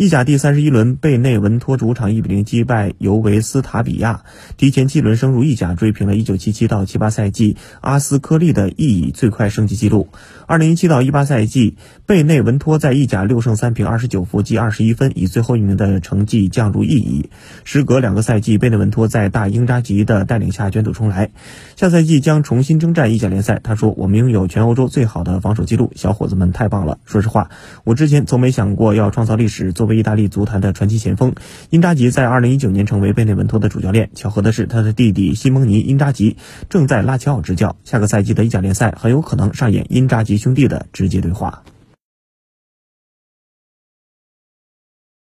意甲第三十一轮，贝内文托主场一比零击败尤维斯塔比亚，提前七轮升入意甲，追平了1977到78赛季阿斯科利的意乙最快升级纪录。2017到18赛季，贝内文托在意甲六胜三平二十九负积二十一分，以最后一名的成绩降入意乙。时隔两个赛季，贝内文托在大英扎吉的带领下卷土重来，下赛季将重新征战意甲联赛。他说：“我们拥有全欧洲最好的防守记录，小伙子们太棒了。说实话，我之前从没想过要创造历史，作意大利足坛的传奇前锋，因扎吉在二零一九年成为贝内文托的主教练。巧合的是，他的弟弟西蒙尼·因扎吉正在拉齐奥执教。下个赛季的意甲联赛很有可能上演因扎吉兄弟的直接对话。